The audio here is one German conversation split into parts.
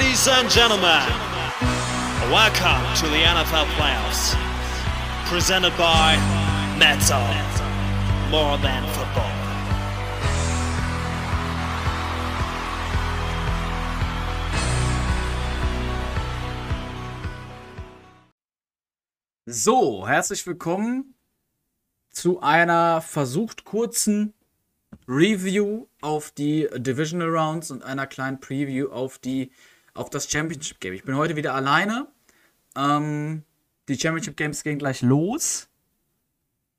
Ladies and gentlemen, welcome to the NFL playoffs. Presented by Metal. More than football. So, herzlich willkommen zu einer versucht kurzen Review auf die Divisional Rounds und einer kleinen Preview auf die auf das Championship Game. Ich bin heute wieder alleine. Ähm, die Championship Games gehen gleich los.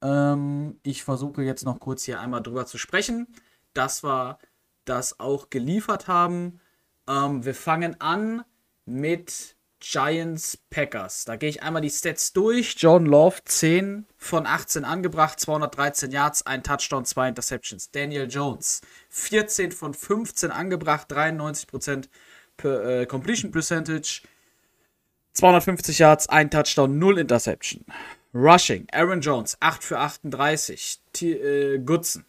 Ähm, ich versuche jetzt noch kurz hier einmal drüber zu sprechen, dass wir das auch geliefert haben. Ähm, wir fangen an mit Giants Packers. Da gehe ich einmal die Stats durch. John Love 10 von 18 angebracht, 213 Yards, ein Touchdown, zwei Interceptions. Daniel Jones 14 von 15 angebracht, 93% per, äh, Completion Percentage, 250 Yards, ein Touchdown, 0 Interception. Rushing, Aaron Jones 8 für 38, T äh, Goodson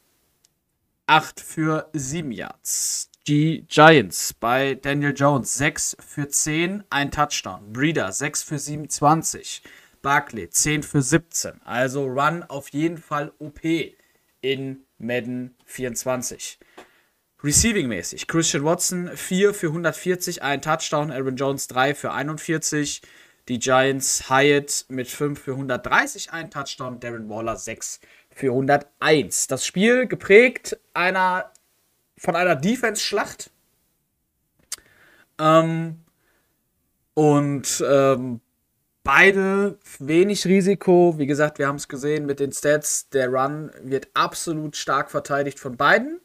8 für 7 Yards die Giants bei Daniel Jones 6 für 10, ein Touchdown. Breeder 6 für 27. Barkley 10 für 17. Also Run auf jeden Fall OP in Madden 24. Receiving-mäßig. Christian Watson 4 für 140, ein Touchdown. Aaron Jones 3 für 41. Die Giants Hyatt mit 5 für 130, ein Touchdown. Darren Waller 6 für 101. Das Spiel geprägt einer von einer Defense-Schlacht. Ähm, und ähm, beide wenig Risiko. Wie gesagt, wir haben es gesehen mit den Stats. Der Run wird absolut stark verteidigt von beiden.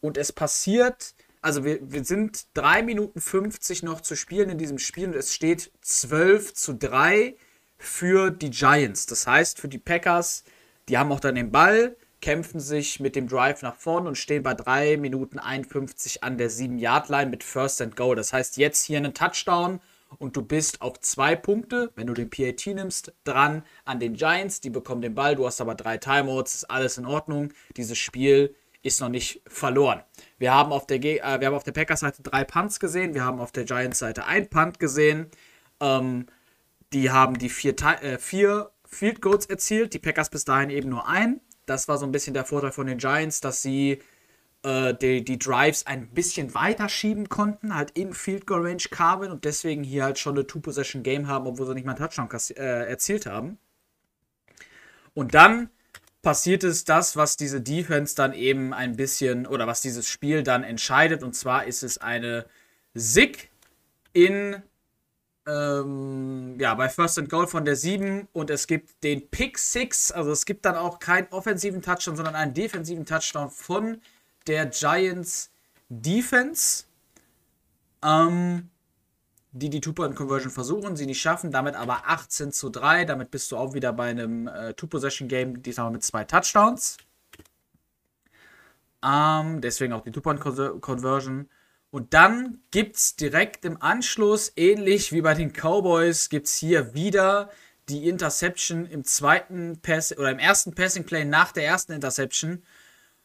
Und es passiert, also wir, wir sind 3 Minuten 50 noch zu spielen in diesem Spiel und es steht 12 zu 3 für die Giants. Das heißt, für die Packers, die haben auch dann den Ball kämpfen sich mit dem Drive nach vorne und stehen bei 3 Minuten 51 an der 7-Yard-Line mit First and Go. Das heißt, jetzt hier einen Touchdown und du bist auf zwei Punkte, wenn du den PAT nimmst, dran an den Giants. Die bekommen den Ball, du hast aber drei Timeouts, ist alles in Ordnung. Dieses Spiel ist noch nicht verloren. Wir haben auf der, äh, der Packers-Seite drei Punts gesehen, wir haben auf der Giants-Seite ein Punt gesehen. Ähm, die haben die vier, äh, vier Field Goals erzielt, die Packers bis dahin eben nur ein das war so ein bisschen der Vorteil von den Giants, dass sie äh, die, die Drives ein bisschen weiter schieben konnten, halt in Field Goal Range kamen und deswegen hier halt schon eine Two-Possession-Game haben, obwohl sie nicht mal einen Touchdown äh, erzielt haben. Und dann passiert es das, was diese Defense dann eben ein bisschen oder was dieses Spiel dann entscheidet. Und zwar ist es eine SIG in ähm, ja, bei First and Goal von der 7 und es gibt den Pick 6, also es gibt dann auch keinen offensiven Touchdown, sondern einen defensiven Touchdown von der Giants Defense, ähm, die die Two-Point-Conversion versuchen, sie nicht schaffen, damit aber 18 zu 3, damit bist du auch wieder bei einem äh, Two-Possession-Game, diesmal mit zwei Touchdowns. Ähm, deswegen auch die Two-Point-Conversion. Und dann gibt es direkt im Anschluss, ähnlich wie bei den Cowboys, gibt es hier wieder die Interception im zweiten Pass oder im ersten Passing Play nach der ersten Interception.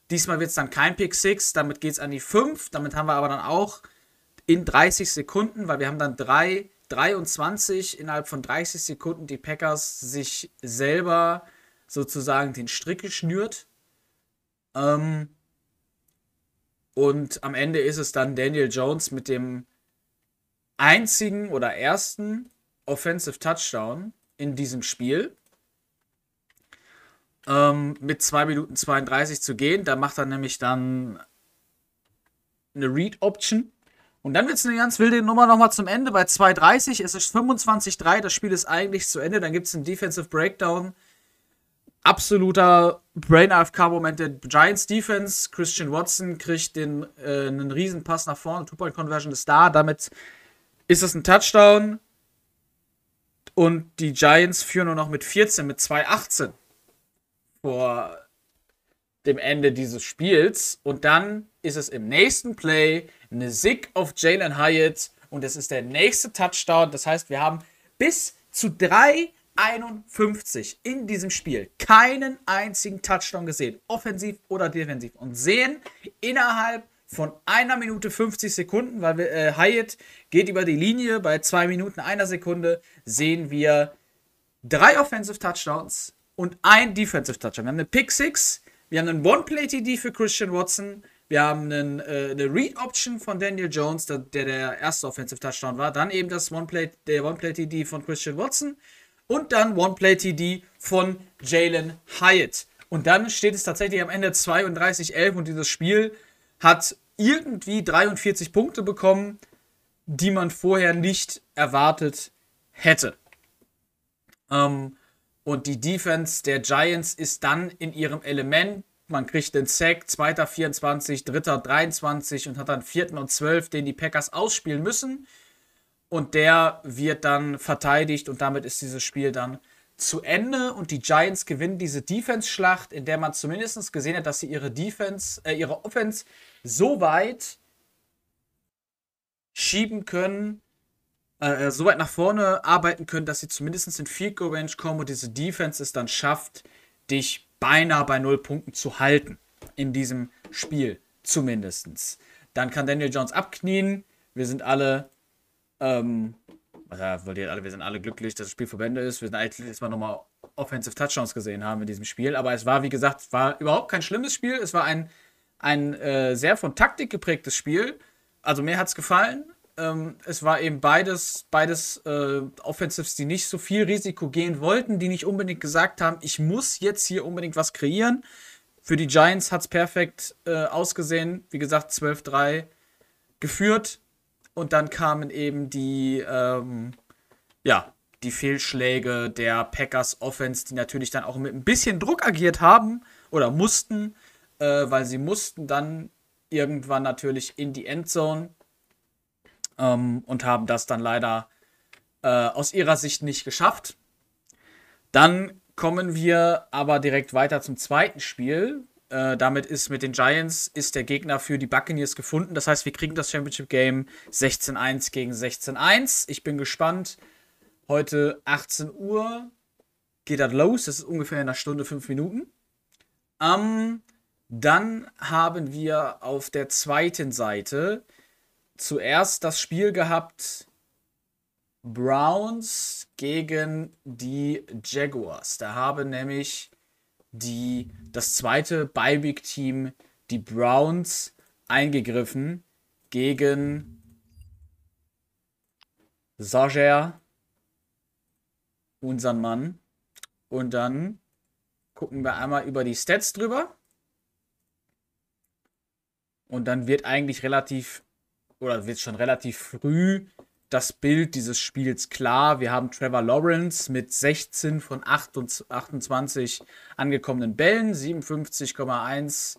Diesmal wird es dann kein Pick 6, damit geht es an die 5. Damit haben wir aber dann auch in 30 Sekunden, weil wir haben dann 3, 23 innerhalb von 30 Sekunden die Packers sich selber sozusagen den Strick geschnürt. Ähm, und am Ende ist es dann Daniel Jones mit dem einzigen oder ersten Offensive Touchdown in diesem Spiel. Ähm, mit 2 Minuten 32 zu gehen. Da macht er nämlich dann eine Read-Option. Und dann wird es eine ganz wilde Nummer nochmal zum Ende. Bei 2.30 es ist 25-3, das Spiel ist eigentlich zu Ende. Dann gibt es einen Defensive Breakdown absoluter Brain AFK-Moment der Giants Defense. Christian Watson kriegt den, äh, einen Riesenpass nach vorne. Two-Point-Conversion ist da. Damit ist es ein Touchdown. Und die Giants führen nur noch mit 14, mit 2,18 vor dem Ende dieses Spiels. Und dann ist es im nächsten Play eine Sick auf Jalen Hyatt. Und es ist der nächste Touchdown. Das heißt, wir haben bis zu drei 51 in diesem Spiel keinen einzigen Touchdown gesehen, offensiv oder defensiv, und sehen innerhalb von einer Minute 50 Sekunden, weil wir, äh, Hyatt geht über die Linie. Bei zwei Minuten einer Sekunde sehen wir drei Offensive Touchdowns und ein Defensive Touchdown. Wir haben eine Pick Six, wir haben einen One-Play-TD für Christian Watson, wir haben einen, äh, eine Read-Option von Daniel Jones, der, der, der erste Offensive Touchdown war. Dann eben das One-Play, der One-Play-TD von Christian Watson und dann One-Play-TD von Jalen Hyatt. Und dann steht es tatsächlich am Ende 32-11 und dieses Spiel hat irgendwie 43 Punkte bekommen, die man vorher nicht erwartet hätte. Ähm, und die Defense der Giants ist dann in ihrem Element. Man kriegt den Sack, zweiter 24, dritter 23 und hat dann vierten und 12, den die Packers ausspielen müssen. Und der wird dann verteidigt und damit ist dieses Spiel dann zu Ende und die Giants gewinnen diese Defense-Schlacht, in der man zumindest gesehen hat, dass sie ihre Defense, äh, ihre Offense so weit schieben können, äh, so weit nach vorne arbeiten können, dass sie zumindest in Field Goal Range kommen und diese Defense es dann schafft, dich beinahe bei null Punkten zu halten. In diesem Spiel zumindest. Dann kann Daniel Jones abknien. Wir sind alle, ähm, wollt ihr alle, wir sind alle glücklich, dass das Spiel vorbei ist. Wir sind eigentlich jetzt mal nochmal Offensive Touchdowns gesehen haben in diesem Spiel. Aber es war, wie gesagt, war überhaupt kein schlimmes Spiel. Es war ein, ein äh, sehr von Taktik geprägtes Spiel. Also mir hat es gefallen. Ähm, es war eben beides, beides äh, Offensives, die nicht so viel Risiko gehen wollten, die nicht unbedingt gesagt haben, ich muss jetzt hier unbedingt was kreieren. Für die Giants hat es perfekt äh, ausgesehen. Wie gesagt, 12-3 geführt. Und dann kamen eben die, ähm, ja, die Fehlschläge der Packers Offense, die natürlich dann auch mit ein bisschen Druck agiert haben oder mussten, äh, weil sie mussten dann irgendwann natürlich in die Endzone ähm, und haben das dann leider äh, aus ihrer Sicht nicht geschafft. Dann kommen wir aber direkt weiter zum zweiten Spiel. Äh, damit ist mit den Giants ist der Gegner für die Buccaneers gefunden. Das heißt, wir kriegen das Championship Game 16-1 gegen 16-1. Ich bin gespannt. Heute 18 Uhr geht das los. Das ist ungefähr in einer Stunde, fünf Minuten. Ähm, dann haben wir auf der zweiten Seite zuerst das Spiel gehabt Browns gegen die Jaguars. Da haben nämlich die, das zweite Bye-Week-Team, die Browns, eingegriffen gegen Sager, unseren Mann. Und dann gucken wir einmal über die Stats drüber. Und dann wird eigentlich relativ oder wird schon relativ früh das Bild dieses Spiels klar. Wir haben Trevor Lawrence mit 16 von 28 angekommenen Bällen, 57,1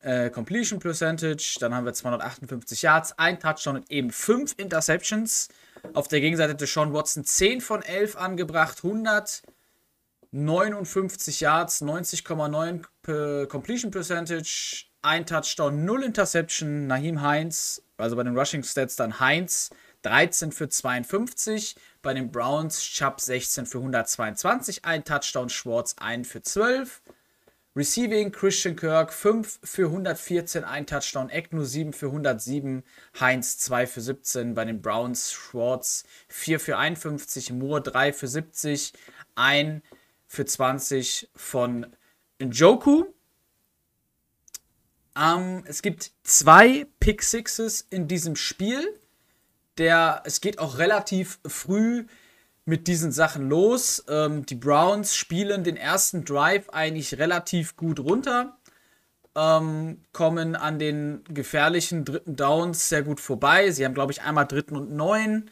äh, Completion Percentage. Dann haben wir 258 Yards, ein Touchdown und eben 5 Interceptions. Auf der Gegenseite hatte Sean Watson 10 von 11 angebracht, 159 Yards, 90,9 Completion Percentage, ein Touchdown, 0 Interception. Naheem Heinz also bei den Rushing Stats dann Heinz 13 für 52, bei den Browns Chubb 16 für 122, ein Touchdown Schwartz 1 für 12. Receiving Christian Kirk 5 für 114, ein Touchdown, Ecknu 7 für 107, Heinz 2 für 17, bei den Browns Schwartz 4 für 51, Moore 3 für 70, 1 für 20 von Njoku. Ähm, es gibt zwei Pick Sixes in diesem Spiel. Der, es geht auch relativ früh mit diesen Sachen los. Ähm, die Browns spielen den ersten Drive eigentlich relativ gut runter. Ähm, kommen an den gefährlichen dritten Downs sehr gut vorbei. Sie haben, glaube ich, einmal dritten und neun,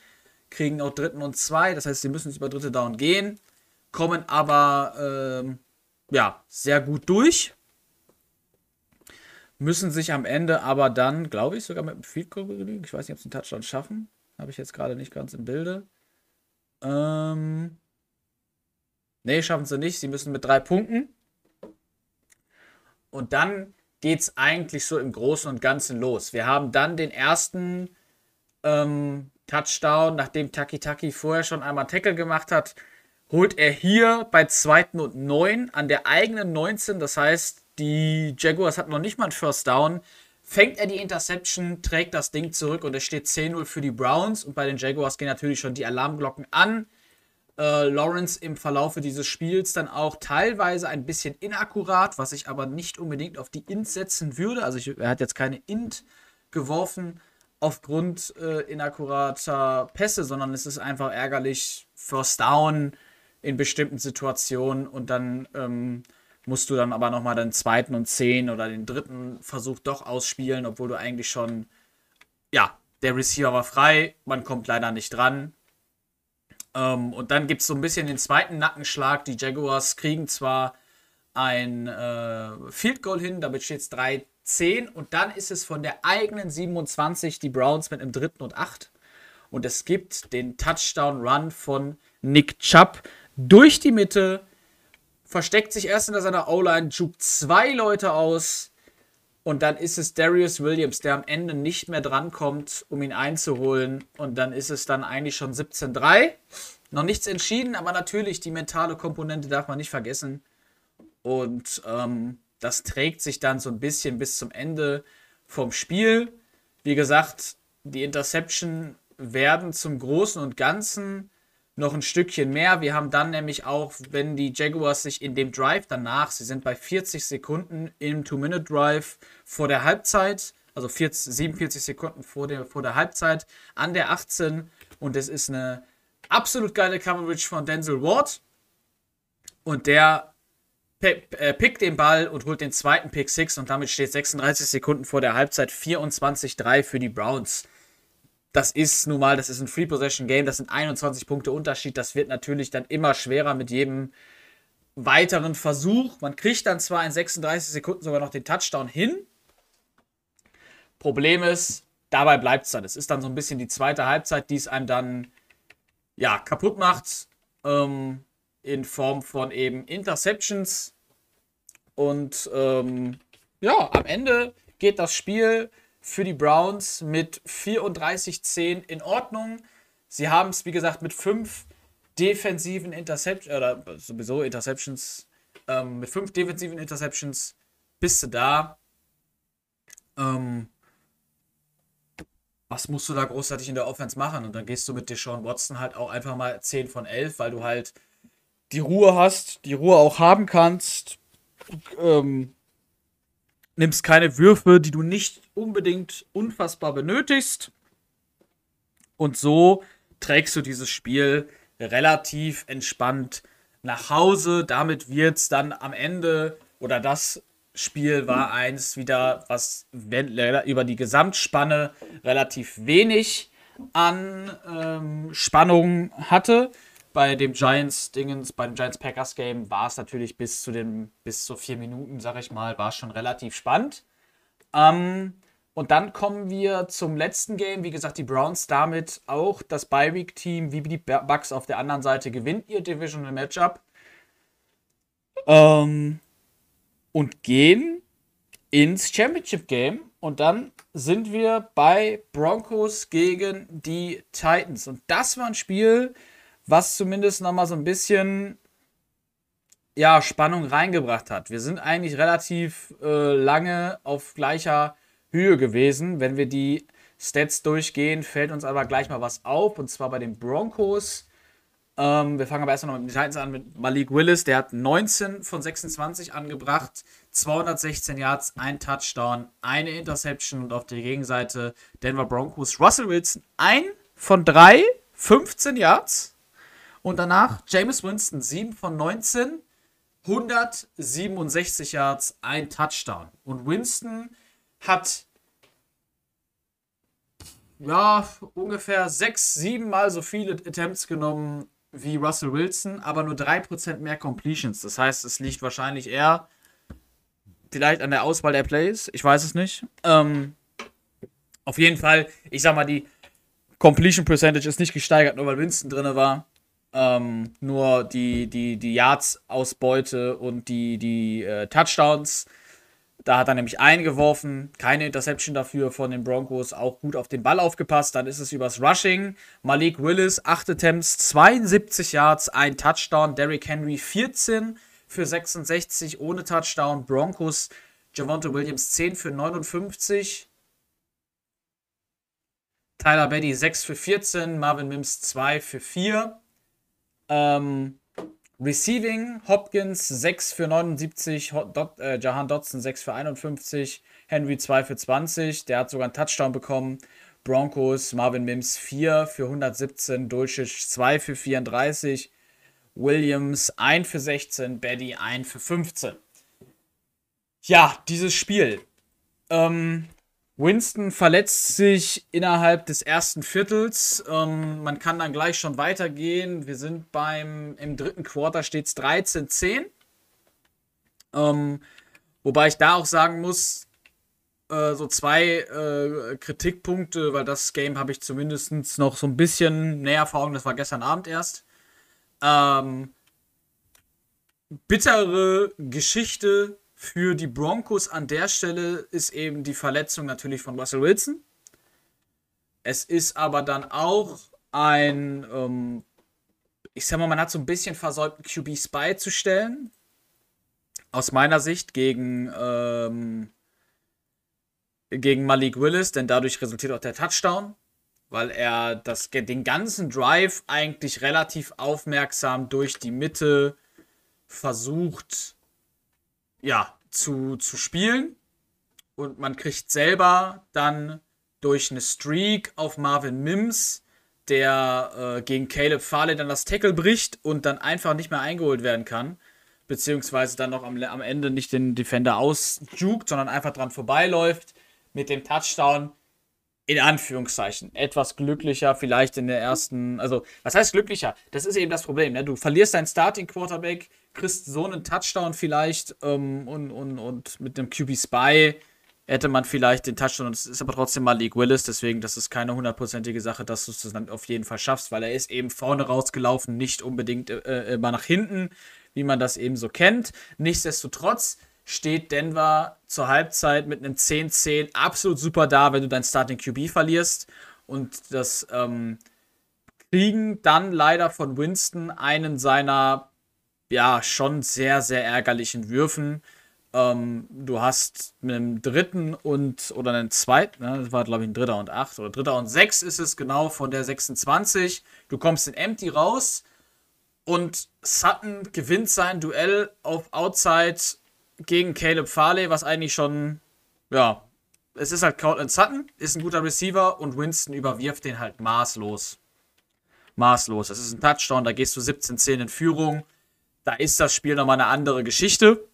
kriegen auch dritten und zwei. Das heißt, sie müssen über dritte Down gehen, kommen aber ähm, ja, sehr gut durch müssen sich am Ende aber dann, glaube ich, sogar mit dem Field Goal begnügen. Ich weiß nicht, ob sie einen Touchdown schaffen. Habe ich jetzt gerade nicht ganz im Bilde. Ähm. Nee, schaffen sie nicht. Sie müssen mit drei Punkten. Und dann geht es eigentlich so im Großen und Ganzen los. Wir haben dann den ersten ähm, Touchdown, nachdem Taki Taki vorher schon einmal Tackle gemacht hat, holt er hier bei zweiten und neun an der eigenen 19. Das heißt, die Jaguars hatten noch nicht mal einen First Down, fängt er die Interception, trägt das Ding zurück und es steht 10-0 für die Browns. Und bei den Jaguars gehen natürlich schon die Alarmglocken an. Äh, Lawrence im Verlaufe dieses Spiels dann auch teilweise ein bisschen inakkurat, was ich aber nicht unbedingt auf die Int setzen würde. Also ich, er hat jetzt keine Int geworfen aufgrund äh, inakkurater Pässe, sondern es ist einfach ärgerlich First Down in bestimmten Situationen und dann ähm, musst du dann aber nochmal den zweiten und zehn oder den dritten Versuch doch ausspielen, obwohl du eigentlich schon, ja, der Receiver war frei, man kommt leider nicht dran. Ähm, und dann gibt es so ein bisschen den zweiten Nackenschlag. Die Jaguars kriegen zwar ein äh, Field Goal hin, damit steht es 3-10 und dann ist es von der eigenen 27 die Browns mit einem dritten und 8. Und es gibt den Touchdown-Run von Nick Chubb durch die Mitte, versteckt sich erst hinter seiner O-Line, juckt zwei Leute aus und dann ist es Darius Williams, der am Ende nicht mehr drankommt, um ihn einzuholen. Und dann ist es dann eigentlich schon 17-3. Noch nichts entschieden, aber natürlich die mentale Komponente darf man nicht vergessen. Und ähm, das trägt sich dann so ein bisschen bis zum Ende vom Spiel. Wie gesagt, die Interception werden zum Großen und Ganzen noch ein Stückchen mehr. Wir haben dann nämlich auch, wenn die Jaguars sich in dem Drive danach, sie sind bei 40 Sekunden im Two-Minute-Drive vor der Halbzeit, also 40, 47 Sekunden vor der, vor der Halbzeit an der 18 und es ist eine absolut geile Coverage von Denzel Ward. Und der äh, pickt den Ball und holt den zweiten Pick 6 und damit steht 36 Sekunden vor der Halbzeit. 24-3 für die Browns das ist nun mal, das ist ein Free Possession Game, das sind 21 Punkte Unterschied. Das wird natürlich dann immer schwerer mit jedem weiteren Versuch. Man kriegt dann zwar in 36 Sekunden sogar noch den Touchdown hin. Problem ist, dabei bleibt es dann. Es ist dann so ein bisschen die zweite Halbzeit, die es einem dann ja, kaputt macht. Ähm, in Form von eben Interceptions. Und ähm, ja, am Ende geht das Spiel für die Browns mit 34-10 in Ordnung. Sie haben es, wie gesagt, mit fünf defensiven Interceptions, oder sowieso Interceptions, ähm, mit fünf defensiven Interceptions bist du da. Ähm, was musst du da großartig in der Offense machen? Und dann gehst du mit Deshaun Watson halt auch einfach mal 10 von 11, weil du halt die Ruhe hast, die Ruhe auch haben kannst. Ähm, nimmst keine Würfe, die du nicht unbedingt unfassbar benötigst. Und so trägst du dieses Spiel relativ entspannt nach Hause. Damit wird es dann am Ende oder das Spiel war eins wieder, was über die Gesamtspanne relativ wenig an ähm, Spannung hatte bei dem Giants-Dingens, bei dem Giants-Packers-Game war es natürlich bis zu den, bis zu vier Minuten, sag ich mal, war es schon relativ spannend. Ähm, und dann kommen wir zum letzten Game. Wie gesagt, die Browns damit auch das Bye-Week-Team, wie die Bucks auf der anderen Seite, gewinnt ihr Divisional Matchup. Ähm, und gehen ins Championship-Game. Und dann sind wir bei Broncos gegen die Titans. Und das war ein Spiel, was zumindest nochmal so ein bisschen ja, Spannung reingebracht hat. Wir sind eigentlich relativ äh, lange auf gleicher Höhe gewesen. Wenn wir die Stats durchgehen, fällt uns aber gleich mal was auf. Und zwar bei den Broncos. Ähm, wir fangen aber erst noch mit den Titans an mit Malik Willis. Der hat 19 von 26 angebracht. 216 Yards, ein Touchdown, eine Interception. Und auf der Gegenseite Denver Broncos Russell Wilson. Ein von drei, 15 Yards. Und danach James Winston, 7 von 19, 167 Yards, ein Touchdown. Und Winston hat ja ungefähr 6, 7 Mal so viele Attempts genommen wie Russell Wilson, aber nur 3% mehr Completions. Das heißt, es liegt wahrscheinlich eher vielleicht an der Auswahl der Plays. Ich weiß es nicht. Ähm, auf jeden Fall, ich sag mal, die Completion Percentage ist nicht gesteigert, nur weil Winston drin war. Ähm, nur die, die, die Yards-Ausbeute und die, die äh, Touchdowns. Da hat er nämlich eingeworfen, keine Interception dafür von den Broncos, auch gut auf den Ball aufgepasst. Dann ist es übers Rushing. Malik Willis, 8 Attempts, 72 Yards, ein Touchdown. Derrick Henry, 14 für 66 ohne Touchdown. Broncos Javonte Williams 10 für 59. Tyler Betty 6 für 14. Marvin Mims 2 für 4. Ähm, Receiving, Hopkins 6 für 79, Dot, äh, Jahan Dotson 6 für 51, Henry 2 für 20, der hat sogar einen Touchdown bekommen. Broncos, Marvin Mims 4 für 117, Dulcich 2 für 34, Williams 1 für 16, Betty 1 für 15. Ja, dieses Spiel. Ähm, Winston verletzt sich innerhalb des ersten Viertels. Ähm, man kann dann gleich schon weitergehen. Wir sind beim, im dritten Quarter steht es 13-10. Ähm, wobei ich da auch sagen muss, äh, so zwei äh, Kritikpunkte, weil das Game habe ich zumindest noch so ein bisschen näher vor Augen. Das war gestern Abend erst. Ähm, bittere Geschichte für die Broncos an der Stelle ist eben die Verletzung natürlich von Russell Wilson. Es ist aber dann auch ein, ähm, ich sag mal, man hat so ein bisschen versäumt, einen QB-Spy zu stellen. Aus meiner Sicht gegen, ähm, gegen Malik Willis, denn dadurch resultiert auch der Touchdown, weil er das, den ganzen Drive eigentlich relativ aufmerksam durch die Mitte versucht, ja, zu, zu spielen. Und man kriegt selber dann durch eine Streak auf Marvin Mims, der äh, gegen Caleb Farley dann das Tackle bricht und dann einfach nicht mehr eingeholt werden kann. Beziehungsweise dann noch am, am Ende nicht den Defender ausjukt, sondern einfach dran vorbeiläuft mit dem Touchdown. In Anführungszeichen. Etwas glücklicher, vielleicht in der ersten. Also, was heißt glücklicher? Das ist eben das Problem. Ne? Du verlierst deinen Starting Quarterback, kriegst so einen Touchdown vielleicht ähm, und, und, und mit einem QB Spy hätte man vielleicht den Touchdown. Es ist aber trotzdem mal League Willis, deswegen das ist keine hundertprozentige Sache, dass du es dann auf jeden Fall schaffst, weil er ist eben vorne rausgelaufen, nicht unbedingt äh, äh, immer nach hinten, wie man das eben so kennt. Nichtsdestotrotz steht Denver zur Halbzeit mit einem 10-10 absolut super da, wenn du dein Starting QB verlierst. Und das ähm, kriegen dann leider von Winston einen seiner ja, schon sehr, sehr ärgerlichen Würfen. Ähm, du hast mit einem dritten und oder einen zweiten, ne, das war glaube ich ein dritter und acht oder dritter und sechs ist es genau von der 26. Du kommst in Empty raus und Sutton gewinnt sein Duell auf Outside gegen Caleb Farley, was eigentlich schon, ja, es ist halt Cortland Sutton, ist ein guter Receiver und Winston überwirft den halt maßlos. Maßlos. Das ist ein Touchdown, da gehst du 17-10 in Führung da ist das Spiel nochmal eine andere Geschichte.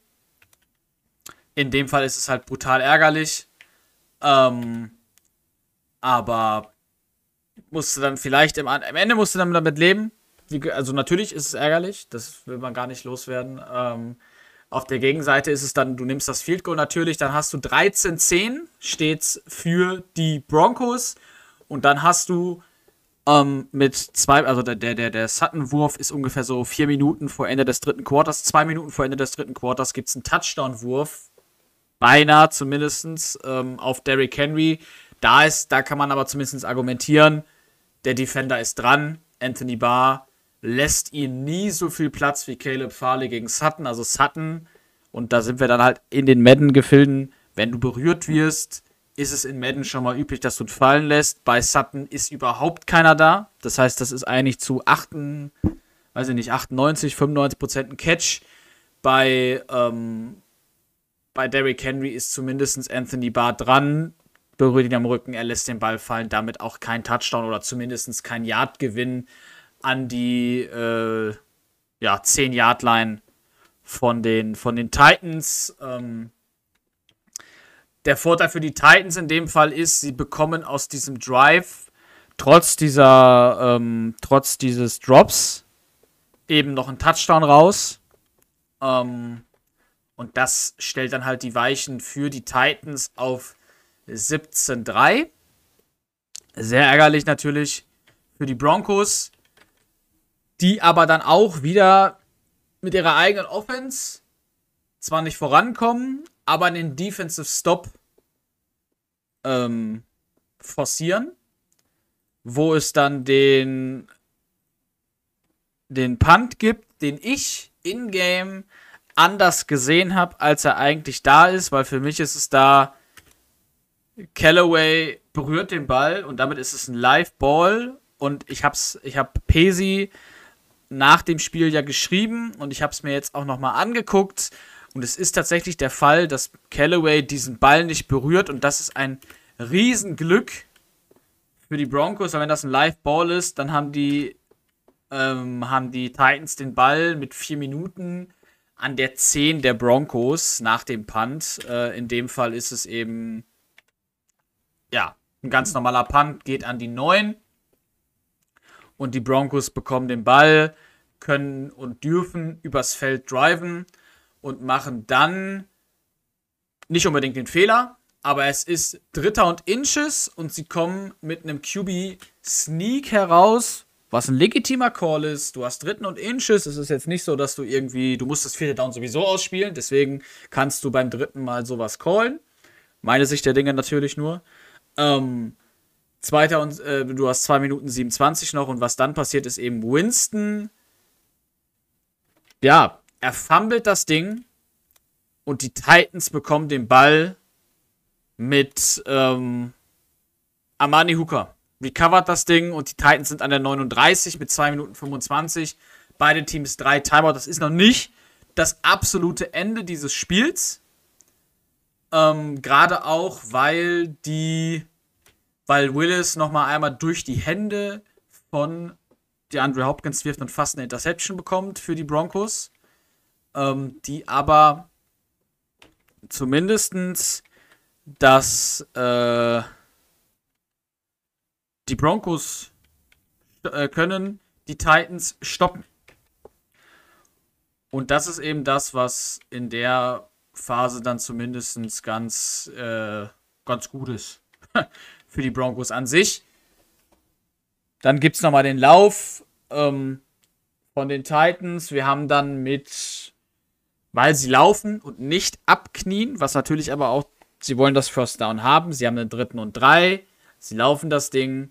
In dem Fall ist es halt brutal ärgerlich. Ähm, aber musste dann vielleicht im, am Ende musste dann damit leben. Wie, also natürlich ist es ärgerlich, das will man gar nicht loswerden. Ähm, auf der Gegenseite ist es dann, du nimmst das Field Goal natürlich, dann hast du 13-10 stets für die Broncos und dann hast du ähm, mit zwei, also der, der, der Sutton-Wurf ist ungefähr so vier Minuten vor Ende des dritten Quarters. Zwei Minuten vor Ende des dritten Quarters gibt es einen Touchdown-Wurf. Beinahe zumindest ähm, auf Derrick Henry. Da ist, da kann man aber zumindest argumentieren, der Defender ist dran. Anthony Barr lässt ihn nie so viel Platz wie Caleb Farley gegen Sutton. Also Sutton, und da sind wir dann halt in den Madden-Gefilden, wenn du berührt wirst, ist es in Madden schon mal üblich, dass du ihn fallen lässt. Bei Sutton ist überhaupt keiner da. Das heißt, das ist eigentlich zu 8, weiß ich nicht, 98, 95 Prozent ein Catch. Bei, ähm, bei Derrick Henry ist zumindest Anthony Barr dran, berührt ihn am Rücken, er lässt den Ball fallen, damit auch kein Touchdown oder zumindest kein Yard-Gewinn an die äh, ja, 10-Yard-Line von den, von den Titans. Ähm, der Vorteil für die Titans in dem Fall ist, sie bekommen aus diesem Drive trotz dieser, ähm, trotz dieses Drops eben noch einen Touchdown raus. Ähm, und das stellt dann halt die Weichen für die Titans auf 17-3. Sehr ärgerlich natürlich für die Broncos, die aber dann auch wieder mit ihrer eigenen Offense zwar nicht vorankommen, aber einen Defensive Stop ähm, forcieren, wo es dann den, den Punt gibt, den ich in-game anders gesehen habe, als er eigentlich da ist, weil für mich ist es da, Callaway berührt den Ball und damit ist es ein Live-Ball und ich hab's, ich hab Pesi nach dem Spiel ja geschrieben und ich habe es mir jetzt auch nochmal angeguckt und es ist tatsächlich der Fall, dass Callaway diesen Ball nicht berührt und das ist ein Riesenglück für die Broncos, weil wenn das ein Live-Ball ist, dann haben die, ähm, haben die Titans den Ball mit vier Minuten an der 10 der Broncos nach dem Punt. Äh, in dem Fall ist es eben, ja, ein ganz normaler Punt, geht an die 9. Und die Broncos bekommen den Ball, können und dürfen übers Feld driven und machen dann nicht unbedingt den Fehler, aber es ist Dritter und Inches und sie kommen mit einem QB Sneak heraus, was ein legitimer Call ist. Du hast Dritten und Inches. Es ist jetzt nicht so, dass du irgendwie, du musst das vierte Down sowieso ausspielen. Deswegen kannst du beim dritten Mal sowas callen. Meine Sicht der Dinge natürlich nur. Ähm, zweiter und äh, du hast 2 Minuten 27 noch und was dann passiert ist eben Winston. Ja, er fummelt das Ding und die Titans bekommen den Ball mit ähm, Amani Hooker. Recovert das Ding und die Titans sind an der 39 mit 2 Minuten 25. Beide Teams drei Timeout. Das ist noch nicht das absolute Ende dieses Spiels. Ähm, Gerade auch, weil die, weil Willis nochmal einmal durch die Hände von DeAndre Hopkins wirft und fast eine Interception bekommt für die Broncos. Ähm, die aber zumindestens dass äh, die Broncos äh, können die Titans stoppen. Und das ist eben das, was in der Phase dann zumindest ganz, äh, ganz gut ist für die Broncos an sich. Dann gibt es nochmal den Lauf ähm, von den Titans. Wir haben dann mit, weil sie laufen und nicht abknien, was natürlich aber auch Sie wollen das First Down haben. Sie haben einen dritten und drei. Sie laufen das Ding.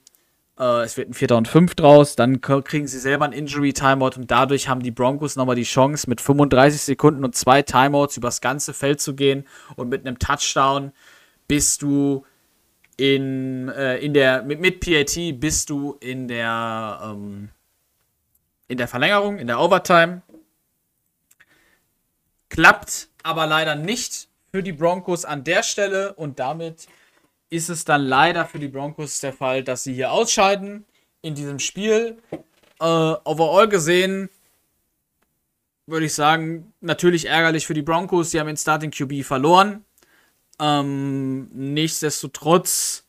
Äh, es wird ein vierter und fünf draus. Dann kriegen sie selber ein Injury Timeout und dadurch haben die Broncos nochmal die Chance, mit 35 Sekunden und zwei Timeouts übers ganze Feld zu gehen. Und mit einem Touchdown bist du in, äh, in der, mit, mit PAT bist du in der, ähm, in der Verlängerung, in der Overtime. Klappt aber leider nicht für die Broncos an der Stelle und damit ist es dann leider für die Broncos der Fall, dass sie hier ausscheiden in diesem Spiel. Äh, overall gesehen würde ich sagen, natürlich ärgerlich für die Broncos. Sie haben den Starting QB verloren. Ähm, nichtsdestotrotz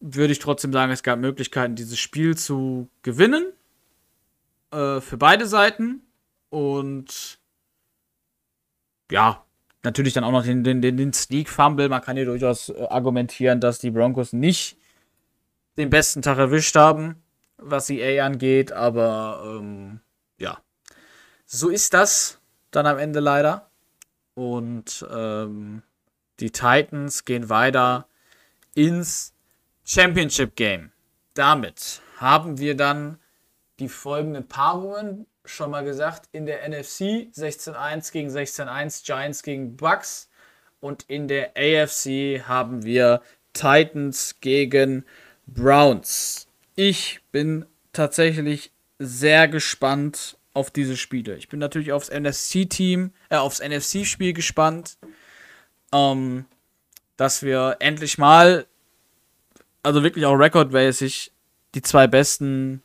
würde ich trotzdem sagen, es gab Möglichkeiten, dieses Spiel zu gewinnen. Äh, für beide Seiten. Und ja, natürlich dann auch noch den, den, den Sneak-Fumble. Man kann hier durchaus äh, argumentieren, dass die Broncos nicht den besten Tag erwischt haben, was die A angeht, aber ähm, ja. So ist das dann am Ende leider. Und ähm, die Titans gehen weiter ins Championship Game. Damit haben wir dann die folgenden Paarungen schon mal gesagt, in der NFC 16-1 gegen 16-1, Giants gegen Bucks. Und in der AFC haben wir Titans gegen Browns. Ich bin tatsächlich sehr gespannt auf diese Spiele. Ich bin natürlich aufs NFC-Team, äh, aufs NFC-Spiel gespannt. Ähm, dass wir endlich mal, also wirklich auch rekordmäßig, die zwei besten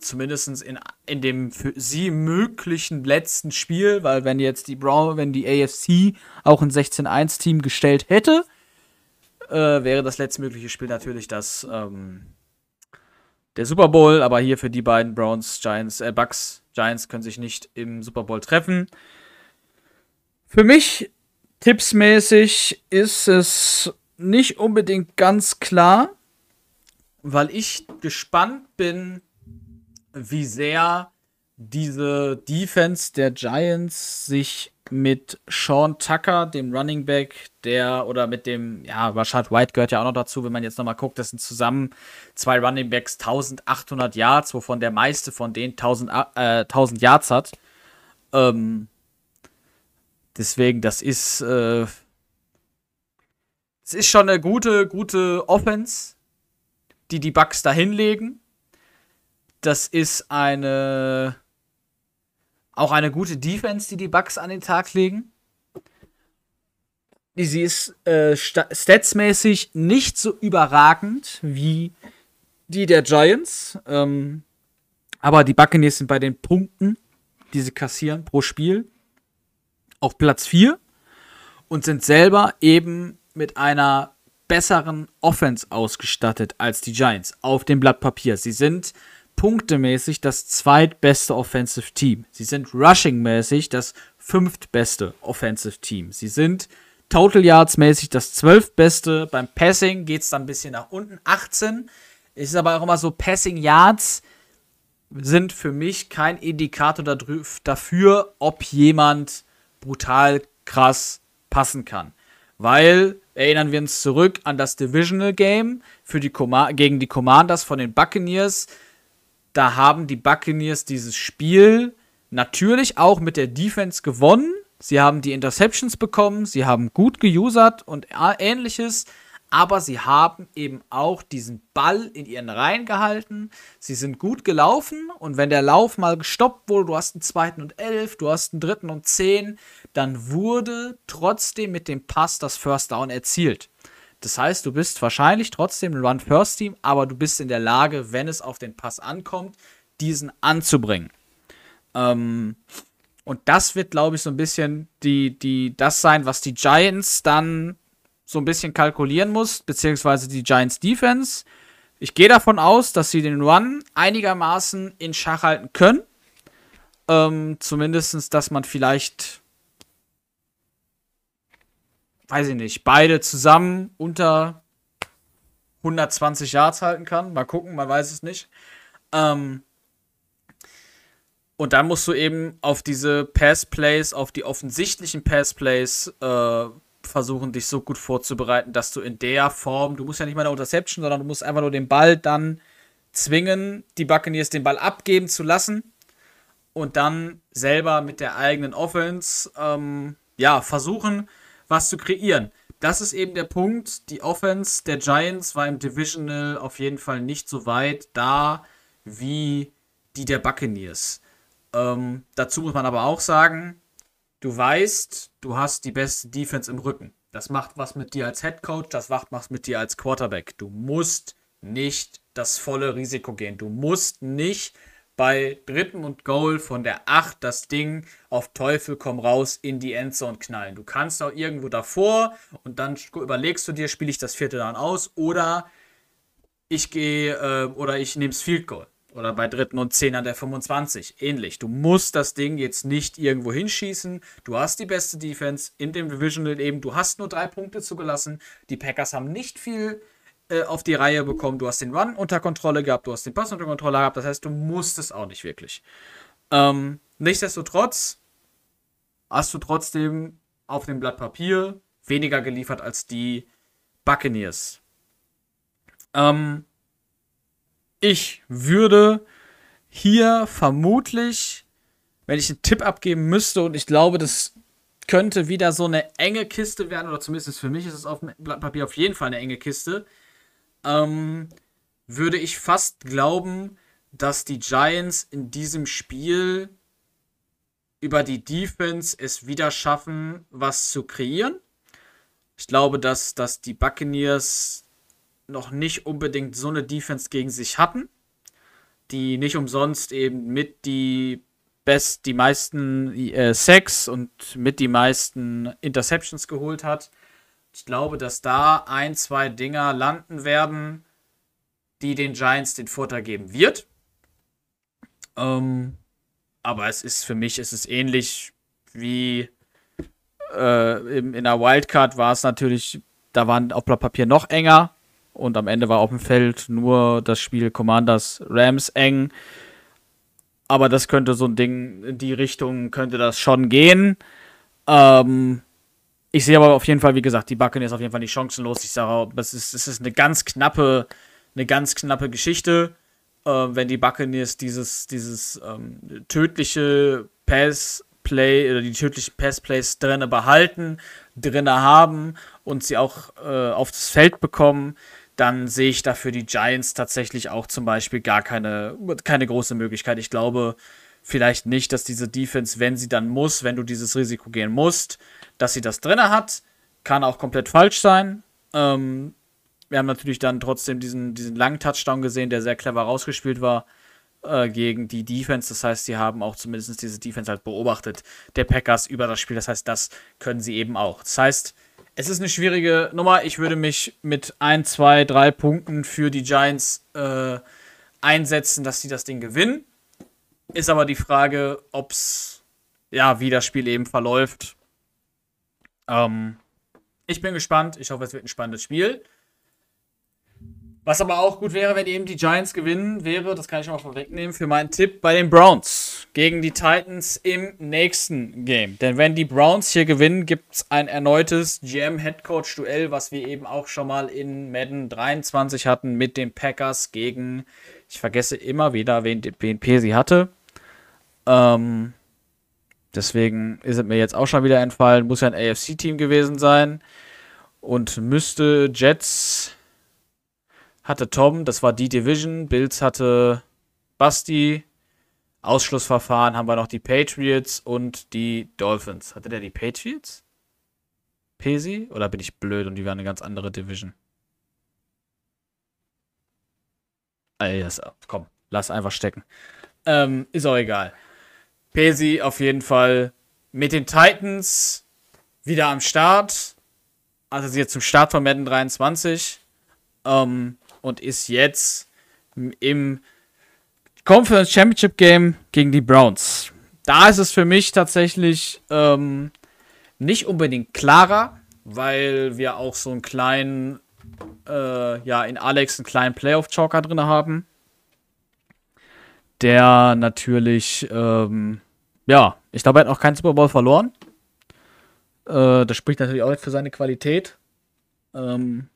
zumindest in, in dem für sie möglichen letzten Spiel, weil wenn jetzt die Brown, wenn die AFC auch ein 16-1-Team gestellt hätte, äh, wäre das letztmögliche Spiel natürlich das ähm, der Super Bowl, aber hier für die beiden Browns, Giants, äh, Bucks, Giants können sich nicht im Super Bowl treffen. Für mich tippsmäßig ist es nicht unbedingt ganz klar, weil ich gespannt bin, wie sehr diese Defense der Giants sich mit Sean Tucker, dem Running Back, der oder mit dem, ja, Rashad White gehört ja auch noch dazu, wenn man jetzt nochmal guckt, das sind zusammen zwei Running Backs 1800 Yards, wovon der meiste von denen 1000, äh, 1000 Yards hat. Ähm, Deswegen, das ist, äh, es ist schon eine gute, gute Offense, die die Bucks da hinlegen. Das ist eine, auch eine gute Defense, die die Bucks an den Tag legen. Sie ist äh, statsmäßig nicht so überragend wie die der Giants. Ähm, aber die Buccaneers sind bei den Punkten, die sie kassieren pro Spiel, auf Platz 4 und sind selber eben mit einer besseren Offense ausgestattet als die Giants auf dem Blatt Papier. Sie sind punktemäßig das zweitbeste Offensive Team. Sie sind rushingmäßig das fünftbeste Offensive Team. Sie sind Total Yards mäßig das zwölftbeste. Beim Passing geht es dann ein bisschen nach unten. 18. Ist aber auch immer so, Passing Yards sind für mich kein Indikator dafür, ob jemand brutal krass passen kann. Weil, erinnern wir uns zurück an das Divisional Game für die gegen die Commanders von den Buccaneers. Da haben die Buccaneers dieses Spiel natürlich auch mit der Defense gewonnen, Sie haben die Interceptions bekommen, sie haben gut geusert und ähnliches, aber sie haben eben auch diesen Ball in ihren Reihen gehalten. Sie sind gut gelaufen und wenn der Lauf mal gestoppt wurde, du hast einen zweiten und elf, du hast einen dritten und zehn, dann wurde trotzdem mit dem Pass das First Down erzielt. Das heißt, du bist wahrscheinlich trotzdem ein Run-First-Team, aber du bist in der Lage, wenn es auf den Pass ankommt, diesen anzubringen. Ähm, und das wird, glaube ich, so ein bisschen die, die, das sein, was die Giants dann so ein bisschen kalkulieren muss, beziehungsweise die Giants Defense. Ich gehe davon aus, dass sie den Run einigermaßen in Schach halten können. Ähm, zumindest, dass man vielleicht, weiß ich nicht, beide zusammen unter 120 Yards halten kann. Mal gucken, man weiß es nicht. Ähm, und dann musst du eben auf diese Pass-Plays, auf die offensichtlichen Pass-Plays äh, versuchen, dich so gut vorzubereiten, dass du in der Form, du musst ja nicht mal eine Interception, sondern du musst einfach nur den Ball dann zwingen, die Buccaneers den Ball abgeben zu lassen und dann selber mit der eigenen Offense, ähm, ja, versuchen, was zu kreieren. Das ist eben der Punkt. Die Offense der Giants war im Divisional auf jeden Fall nicht so weit da wie die der Buccaneers. Ähm, dazu muss man aber auch sagen, du weißt, du hast die beste Defense im Rücken. Das macht was mit dir als Head Coach, das macht was mit dir als Quarterback. Du musst nicht das volle Risiko gehen. Du musst nicht bei dritten und Goal von der 8 das Ding auf Teufel komm raus in die Endzone knallen. Du kannst auch irgendwo davor und dann überlegst du dir, spiele ich das vierte dann aus oder ich gehe äh, oder ich nehme das Field Goal. Oder bei dritten und zehn an der 25. Ähnlich. Du musst das Ding jetzt nicht irgendwo hinschießen. Du hast die beste Defense in dem Divisional eben. Du hast nur drei Punkte zugelassen. Die Packers haben nicht viel äh, auf die Reihe bekommen. Du hast den Run unter Kontrolle gehabt. Du hast den Pass unter Kontrolle gehabt. Das heißt, du musst es auch nicht wirklich. Ähm, nichtsdestotrotz hast du trotzdem auf dem Blatt Papier weniger geliefert als die Buccaneers. Ähm, ich würde hier vermutlich, wenn ich einen Tipp abgeben müsste, und ich glaube, das könnte wieder so eine enge Kiste werden, oder zumindest für mich ist es auf dem Blatt Papier auf jeden Fall eine enge Kiste, ähm, würde ich fast glauben, dass die Giants in diesem Spiel über die Defense es wieder schaffen, was zu kreieren. Ich glaube, dass, dass die Buccaneers noch nicht unbedingt so eine Defense gegen sich hatten, die nicht umsonst eben mit die best die meisten äh, Sacks und mit die meisten Interceptions geholt hat. Ich glaube, dass da ein, zwei Dinger landen werden, die den Giants den Vorteil geben wird. Ähm, aber es ist für mich, es ist ähnlich wie äh, in, in der Wildcard war es natürlich, da waren auf Blatt Papier noch enger. Und am Ende war auf dem Feld nur das Spiel Commanders Rams eng. Aber das könnte so ein Ding, in die Richtung könnte das schon gehen. Ähm, ich sehe aber auf jeden Fall, wie gesagt, die Buccaneers auf jeden Fall nicht chancenlos. Ich sage, es ist, es ist eine ganz knappe, eine ganz knappe Geschichte, äh, wenn die Buccaneers dieses, dieses ähm, tödliche Pass Play oder die tödlichen Passplays drinne behalten, drinne haben und sie auch äh, auf das Feld bekommen, dann sehe ich dafür die Giants tatsächlich auch zum Beispiel gar keine, keine große Möglichkeit. Ich glaube vielleicht nicht, dass diese Defense, wenn sie dann muss, wenn du dieses Risiko gehen musst, dass sie das drinne hat. Kann auch komplett falsch sein. Ähm, wir haben natürlich dann trotzdem diesen, diesen langen Touchdown gesehen, der sehr clever rausgespielt war äh, gegen die Defense. Das heißt, sie haben auch zumindest diese Defense halt beobachtet, der Packers über das Spiel. Das heißt, das können sie eben auch. Das heißt, es ist eine schwierige Nummer. Ich würde mich mit ein, zwei, drei Punkten für die Giants äh, einsetzen, dass sie das Ding gewinnen. Ist aber die Frage, ob es, ja, wie das Spiel eben verläuft. Ähm, ich bin gespannt. Ich hoffe, es wird ein spannendes Spiel. Was aber auch gut wäre, wenn eben die Giants gewinnen, wäre, das kann ich schon mal vorwegnehmen, für meinen Tipp bei den Browns gegen die Titans im nächsten Game. Denn wenn die Browns hier gewinnen, gibt es ein erneutes GM-Headcoach-Duell, was wir eben auch schon mal in Madden 23 hatten mit den Packers gegen, ich vergesse immer wieder, wen, wen P sie hatte. Ähm, deswegen ist es mir jetzt auch schon wieder entfallen. Muss ja ein AFC-Team gewesen sein. Und müsste Jets hatte Tom, das war die Division. Bills hatte Basti. Ausschlussverfahren haben wir noch die Patriots und die Dolphins. Hatte der die Patriots? Pesi? Oder bin ich blöd und die waren eine ganz andere Division? Ey, komm, lass einfach stecken. Ähm, ist auch egal. Pesi auf jeden Fall mit den Titans wieder am Start. Also jetzt zum Start von Madden 23. Ähm, und ist jetzt im Conference Championship Game gegen die Browns. Da ist es für mich tatsächlich ähm, nicht unbedingt klarer, weil wir auch so einen kleinen, äh, ja, in Alex einen kleinen Playoff-Joker drin haben. Der natürlich, ähm, ja, ich glaube, er hat auch keinen Super Bowl verloren. Äh, das spricht natürlich auch für seine Qualität. Ähm,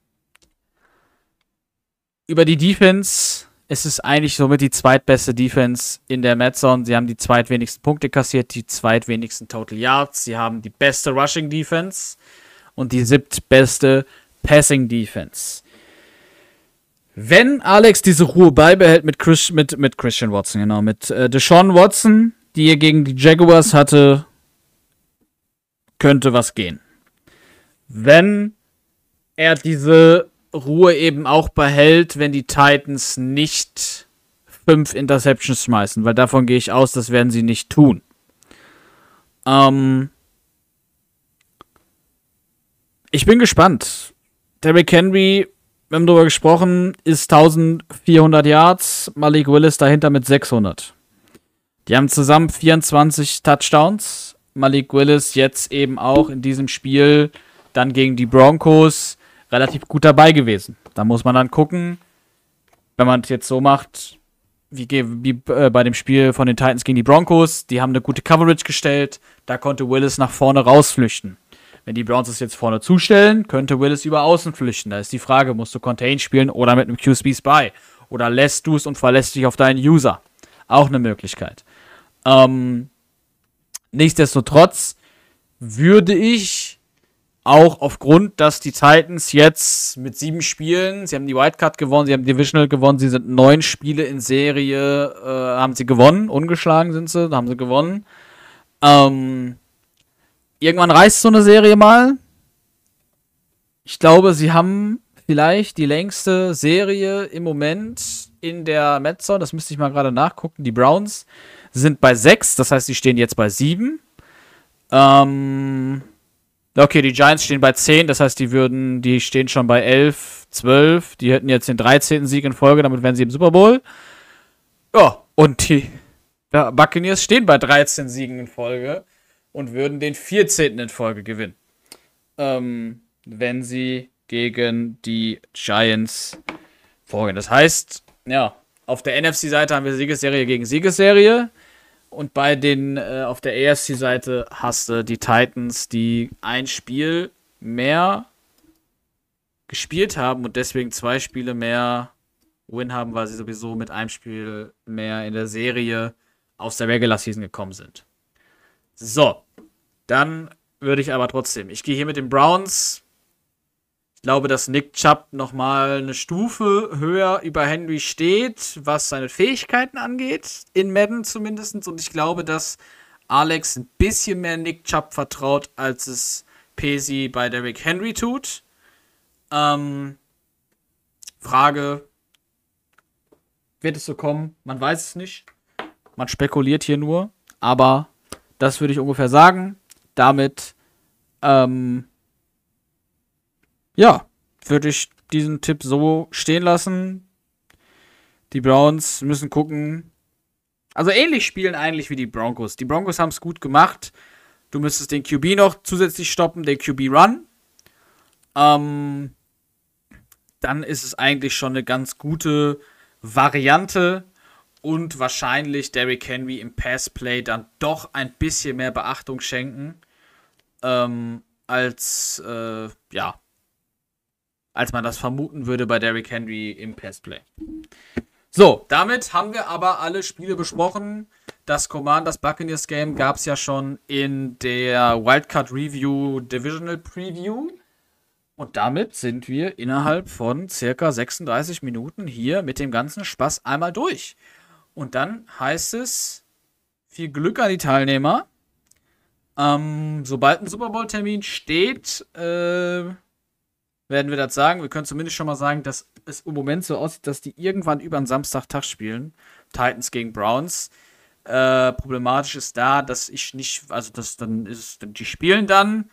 über die Defense, es ist eigentlich somit die zweitbeste Defense in der Madzone. Sie haben die zweitwenigsten Punkte kassiert, die zweitwenigsten Total Yards. Sie haben die beste Rushing Defense und die siebtbeste Passing Defense. Wenn Alex diese Ruhe beibehält mit, Chris, mit, mit Christian Watson, genau, mit äh, Deshaun Watson, die er gegen die Jaguars hatte, könnte was gehen. Wenn er diese Ruhe eben auch behält, wenn die Titans nicht fünf Interceptions schmeißen, weil davon gehe ich aus, das werden sie nicht tun. Ähm ich bin gespannt. Derrick Henry, wir haben darüber gesprochen, ist 1400 Yards, Malik Willis dahinter mit 600. Die haben zusammen 24 Touchdowns. Malik Willis jetzt eben auch in diesem Spiel dann gegen die Broncos relativ gut dabei gewesen. Da muss man dann gucken, wenn man es jetzt so macht, wie, wie äh, bei dem Spiel von den Titans gegen die Broncos, die haben eine gute Coverage gestellt, da konnte Willis nach vorne rausflüchten. Wenn die Browns es jetzt vorne zustellen, könnte Willis über außen flüchten. Da ist die Frage, musst du Contain spielen oder mit einem QSB Spy? Oder lässt du es und verlässt dich auf deinen User? Auch eine Möglichkeit. Ähm, nichtsdestotrotz würde ich auch aufgrund, dass die Titans jetzt mit sieben Spielen, sie haben die Wildcard gewonnen, sie haben Divisional gewonnen, sie sind neun Spiele in Serie, äh, haben sie gewonnen, ungeschlagen sind sie, haben sie gewonnen. Ähm, irgendwann reißt so eine Serie mal. Ich glaube, sie haben vielleicht die längste Serie im Moment in der Metzon, das müsste ich mal gerade nachgucken. Die Browns sind bei sechs, das heißt, sie stehen jetzt bei sieben. Ähm, Okay, die Giants stehen bei 10, das heißt, die würden, die stehen schon bei 11, 12, die hätten jetzt den 13. Sieg in Folge, damit wären sie im Super Bowl. Ja, und die Buccaneers stehen bei 13 Siegen in Folge und würden den 14. in Folge gewinnen. Ähm, wenn sie gegen die Giants vorgehen. Das heißt, ja, auf der NFC-Seite haben wir Siegesserie gegen Siegesserie. Und bei den äh, auf der AFC-Seite hast du die Titans, die ein Spiel mehr gespielt haben und deswegen zwei Spiele mehr Win haben, weil sie sowieso mit einem Spiel mehr in der Serie aus der Regular Season gekommen sind. So, dann würde ich aber trotzdem. Ich gehe hier mit den Browns. Ich glaube, dass Nick Chubb nochmal eine Stufe höher über Henry steht, was seine Fähigkeiten angeht. In Madden zumindest. Und ich glaube, dass Alex ein bisschen mehr Nick Chubb vertraut, als es Pesi bei Derrick Henry tut. Ähm, Frage: Wird es so kommen? Man weiß es nicht. Man spekuliert hier nur. Aber das würde ich ungefähr sagen. Damit, ähm, ja, würde ich diesen Tipp so stehen lassen. Die Browns müssen gucken. Also ähnlich spielen eigentlich wie die Broncos. Die Broncos haben es gut gemacht. Du müsstest den QB noch zusätzlich stoppen, den QB Run. Ähm, dann ist es eigentlich schon eine ganz gute Variante und wahrscheinlich Derrick Henry im Passplay dann doch ein bisschen mehr Beachtung schenken, ähm, als, äh, ja, als man das vermuten würde bei Derrick Henry im Passplay. So, damit haben wir aber alle Spiele besprochen. Das Commanders Buccaneers Game gab es ja schon in der Wildcard Review Divisional Preview. Und damit sind wir innerhalb von circa 36 Minuten hier mit dem ganzen Spaß einmal durch. Und dann heißt es, viel Glück an die Teilnehmer. Ähm, sobald ein Super Bowl-Termin steht, äh, werden wir das sagen. Wir können zumindest schon mal sagen, dass es im Moment so aussieht, dass die irgendwann über einen Samstagtag spielen. Titans gegen Browns. Äh, problematisch ist da, dass ich nicht, also das dann ist, die spielen dann.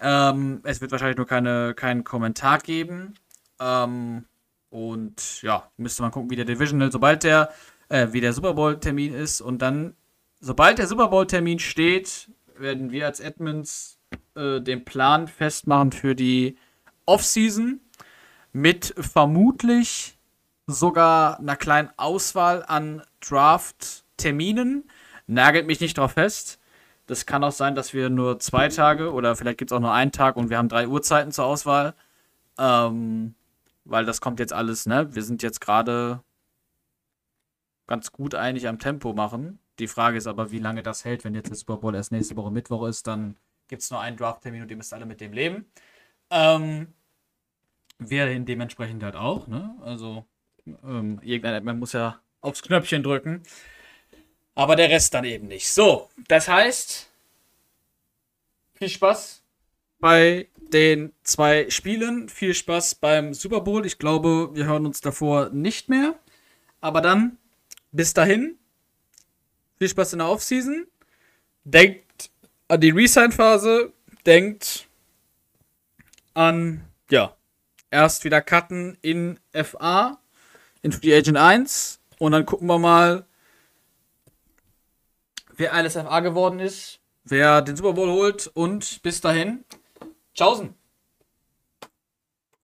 Ähm, es wird wahrscheinlich nur keine, keinen Kommentar geben. Ähm, und ja, müsste man gucken, wie der Divisional, sobald der äh, wie der Super Bowl-Termin ist. Und dann, sobald der Super Bowl-Termin steht, werden wir als Edmonds äh, den Plan festmachen für die Offseason mit vermutlich sogar einer kleinen Auswahl an Draft-Terminen. Nagelt mich nicht drauf fest. Das kann auch sein, dass wir nur zwei Tage oder vielleicht gibt es auch nur einen Tag und wir haben drei Uhrzeiten zur Auswahl. Ähm, weil das kommt jetzt alles, ne? Wir sind jetzt gerade ganz gut eigentlich am Tempo machen. Die Frage ist aber, wie lange das hält. Wenn jetzt der Super Bowl erst nächste Woche Mittwoch ist, dann gibt es nur einen Draft-Termin und ihr müsst alle mit dem leben. Ähm, wir dementsprechend halt auch, ne? Also, ähm, irgendein man muss ja aufs Knöpfchen drücken. Aber der Rest dann eben nicht. So, das heißt, viel Spaß bei den zwei Spielen. Viel Spaß beim Super Bowl. Ich glaube, wir hören uns davor nicht mehr. Aber dann bis dahin, viel Spaß in der Offseason. Denkt an die Resign-Phase. Denkt an, ja, erst wieder cutten in FA, in Free Agent 1. Und dann gucken wir mal, wer alles FA geworden ist, wer den Super Bowl holt. Und bis dahin, tschaußen.